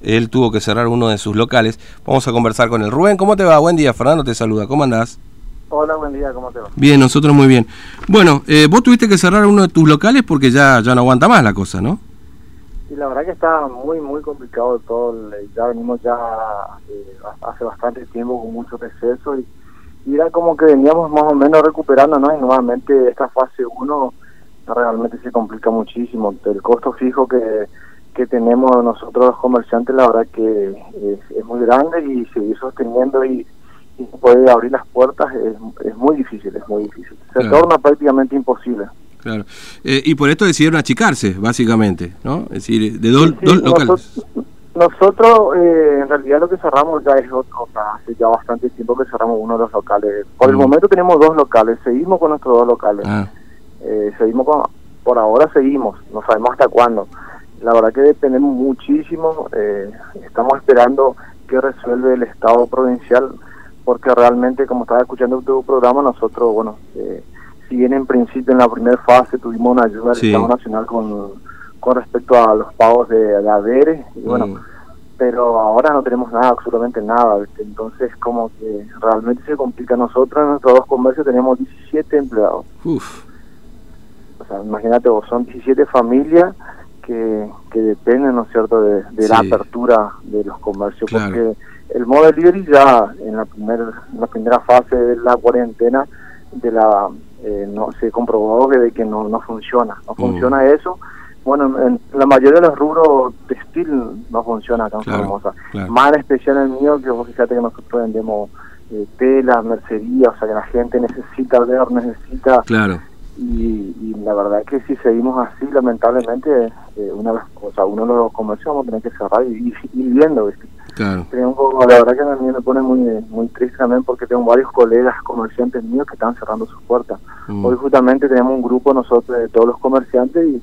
él tuvo que cerrar uno de sus locales. Vamos a conversar con él. Rubén, ¿cómo te va? Buen día, Fernando te saluda. ¿Cómo andás? Hola, buen día, ¿cómo te va? Bien, nosotros muy bien. Bueno, eh, vos tuviste que cerrar uno de tus locales porque ya, ya no aguanta más la cosa, ¿no? Y la verdad que está muy, muy complicado todo. Ya venimos ya eh, hace bastante tiempo con mucho receso y, y, era como que veníamos más o menos recuperando, ¿no? Y nuevamente esta fase 1 realmente se complica muchísimo. El costo fijo que que tenemos nosotros los comerciantes, la verdad que es, muy grande y seguir sosteniendo y, y poder abrir las puertas es, es, muy difícil, es muy difícil. Se torna prácticamente imposible. Claro. Eh, y por esto decidieron achicarse, básicamente, ¿no? Es decir, de dos, locales. Nosotros, eh, en realidad, lo que cerramos ya es otro, hace ya bastante tiempo que cerramos uno de los locales. Por el mm. momento tenemos dos locales, seguimos con nuestros dos locales. Ah. Eh, seguimos con, por ahora seguimos, no sabemos hasta cuándo la verdad que dependemos muchísimo, eh, estamos esperando que resuelve el Estado provincial, porque realmente, como estaba escuchando tu programa, nosotros, bueno, eh, si bien en principio en la primera fase tuvimos una ayuda del Estado Nacional con, con respecto a los pagos de, de haberes, y bueno, mm. pero ahora no tenemos nada, absolutamente nada, entonces como que realmente se complica. Nosotros en nuestros dos comercios tenemos 17 empleados. Uf. O sea, imagínate vos, son 17 familias que, que dependen, ¿no es cierto?, de, la apertura de los comercios, porque el modo delivery ya en la, primera la primera fase de la cuarentena de la eh, no se comprobó que, de que no, no funciona, no mm. funciona eso. Bueno, en la mayoría de los rubros textil no funciona tan famosa. Más en especial el mío, que vos fíjate que nosotros vendemos eh, tela, mercería, o sea que la gente necesita ver, necesita claro y, la verdad es que si seguimos así, lamentablemente, eh, una o sea, uno de los comercios vamos a tener que cerrar y, ir viendo, Claro. la verdad que a mí me pone muy muy triste también porque tengo varios colegas comerciantes míos que están cerrando sus puertas. Mm. Hoy justamente tenemos un grupo nosotros de todos los comerciantes y,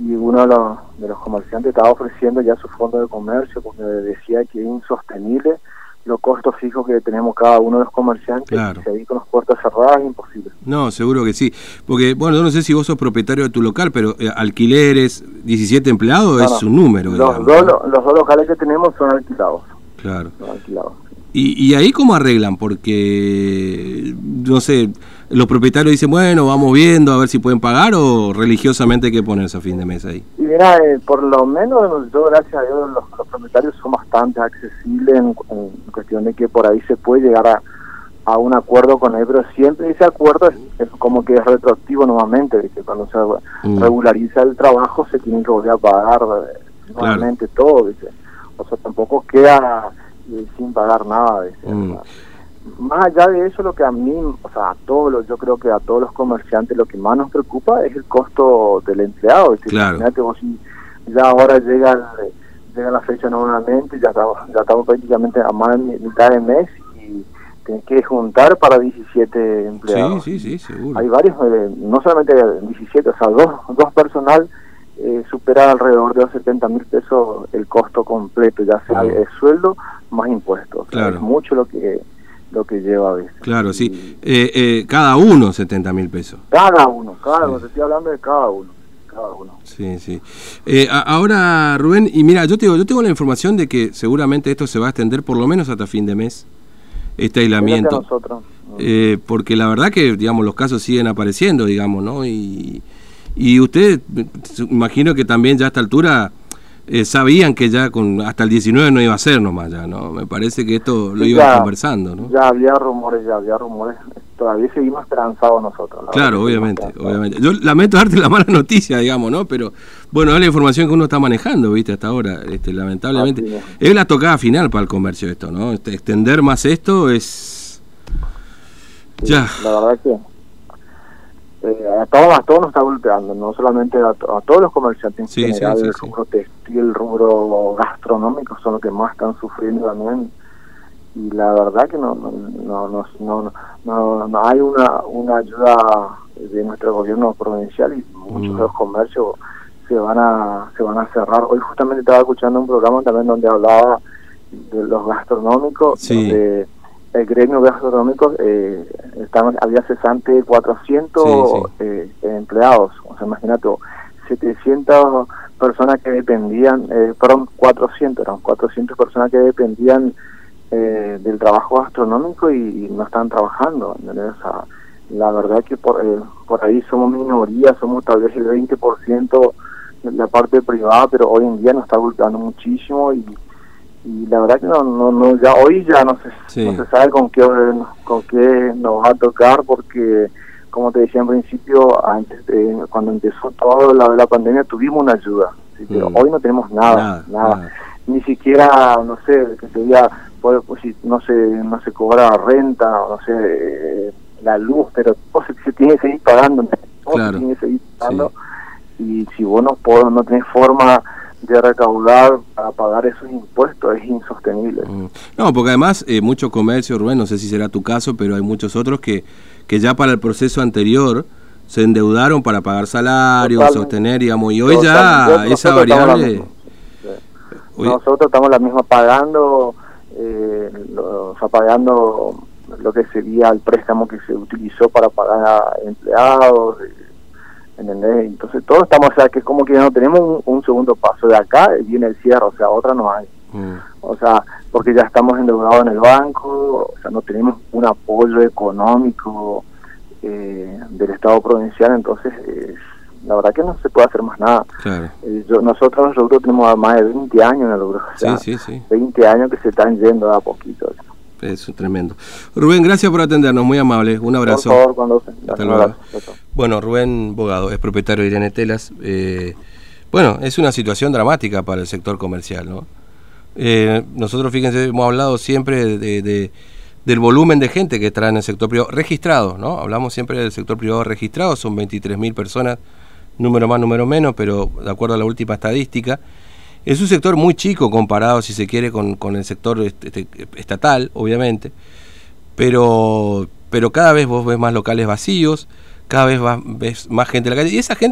y uno de los, de los comerciantes estaba ofreciendo ya su fondo de comercio porque decía que es insostenible los costos fijos que tenemos cada uno de los comerciantes claro. y con las puertas cerradas es imposible. No, seguro que sí. Porque, bueno, yo no sé si vos sos propietario de tu local, pero eh, alquileres, 17 empleados es un número. Los, dos, los dos locales que tenemos son alquilados. Claro. Son alquilados. ¿Y, ¿Y ahí cómo arreglan? Porque, no sé, los propietarios dicen, bueno, vamos viendo a ver si pueden pagar o religiosamente hay que ponerse a fin de mes ahí. Y mira, eh, por lo menos yo, gracias a Dios, los, propietarios son bastante accesibles en, cuestión de que por ahí se puede llegar a, a un acuerdo con él, pero siempre ese acuerdo es, como que es retroactivo nuevamente, que cuando se mm. regulariza el trabajo se tiene que volver a pagar eh, nuevamente todo, o sea, tampoco queda eh, sin pagar nada. Mm más allá de eso, lo que a mí, o sea, a todos los, yo creo que a todos los comerciantes lo que más nos preocupa es el costo del empleado. claro. Imagínate vos si ya ahora llega, llega la fecha nuevamente, ya estamos, ya estamos prácticamente a más de mitad de mes y tienes que juntar para 17 empleados. Sí, sí, sí, seguro. Hay varios, eh, no solamente 17, o sea, dos, dos personal eh, supera alrededor de los 70 mil pesos el costo completo, ya sea el sueldo más impuestos. Claro. es mucho lo que lo que lleva a veces. Claro, sí. Eh, eh, cada uno 70 mil pesos. Cada uno, cada uno, estoy hablando de cada uno. Cada uno. Sí, sí. Eh, ahora, Rubén, y mira, yo, te digo, yo tengo la información de que seguramente esto se va a extender por lo menos hasta fin de mes, este aislamiento. Eh, porque la verdad que, digamos, los casos siguen apareciendo, digamos, ¿no? Y, y usted, imagino que también ya a esta altura eh, sabían que ya con hasta el 19 no iba a ser nomás ya, ¿no? Me parece que esto lo iban conversando, ¿no? Ya había rumores, ya había rumores. Todavía seguimos esperanzados nosotros. Claro, obviamente, obviamente. Yo lamento darte la mala noticia, digamos, ¿no? Pero bueno, es la información que uno está manejando, ¿viste? Hasta ahora, este, lamentablemente. Es. la tocada final para el comercio esto, ¿no? Este, extender más esto es... ya. La verdad que eh, a, todos, a todos nos está golpeando, no solamente a, todos los comerciantes en general, el rubro textil, el rubro gastronómico son los que más están sufriendo también. Y la verdad que no no no no, no, no hay una, una ayuda de nuestro gobierno provincial y muchos de los comercios se van a se van a cerrar. Hoy justamente estaba escuchando un programa también donde hablaba de los gastronómicos, donde el gremio gastronómico eh, estaban, había cesante 400 Eh, empleados, o sea, imagínate, 700 personas que dependían, eh, fueron 400, eran 400 personas que dependían eh, del trabajo gastronómico y, no están trabajando. la verdad que por, eh, por ahí somos minoría, somos tal vez el 20% de la parte privada, pero hoy en día nos está golpeando muchísimo y, y la verdad que no, no, no ya hoy ya no se, no se sabe con qué con qué nos va a tocar porque como te decía en principio, antes de, cuando empezó todo la, la pandemia tuvimos una ayuda, pero mm. hoy no tenemos nada, nada, ni siquiera, no sé, que sería, pues, si no se, no se cobra renta, no sé, eh, la luz, pero se, tiene que seguir pagando, se tiene que seguir pagando, y si vos no, no tenés forma de recaudar para pagar esos impuestos es insostenible. Mm. No, porque además eh, mucho comercio, Rubén, no sé si será tu caso, pero hay muchos otros que que ya para el proceso anterior se endeudaron para pagar salarios, sostener, digamos, y hoy ya esa variable... Nosotros estamos la misma pagando, eh, lo, o sea, pagando lo que sería el préstamo que se utilizó para pagar a empleados, ¿entendés? Entonces todos estamos, o sea, que como que no tenemos un, segundo paso de acá, viene el cierre, o sea, otra no hay. Mm. O sea, porque ya estamos endeudados en el banco, o sea, no tenemos un apoyo económico eh, del Estado provincial, entonces la verdad que no se puede hacer más nada. Eh, nosotros, nosotros tenemos más de 20 años en el sí, sí, sí. 20 años que se están yendo a poquito. Eso es tremendo. Rubén, gracias por atendernos, muy amable. Un abrazo. Por favor, cuando Hasta luego. Bueno, Rubén Bogado es propietario de Irene Telas. Eh, bueno, es una situación dramática para el sector comercial, ¿no? Eh, nosotros, fíjense, hemos hablado siempre de, del volumen de gente que trae en el sector privado registrado, ¿no? Hablamos siempre del sector privado registrado, son 23.000 personas, número más, número menos, pero de acuerdo a la última estadística. Es un sector muy chico comparado, si se quiere, con, con el sector este, estatal, obviamente, pero, pero cada vez vos ves más locales vacíos, cada vez ves más gente en la calle, y esa gente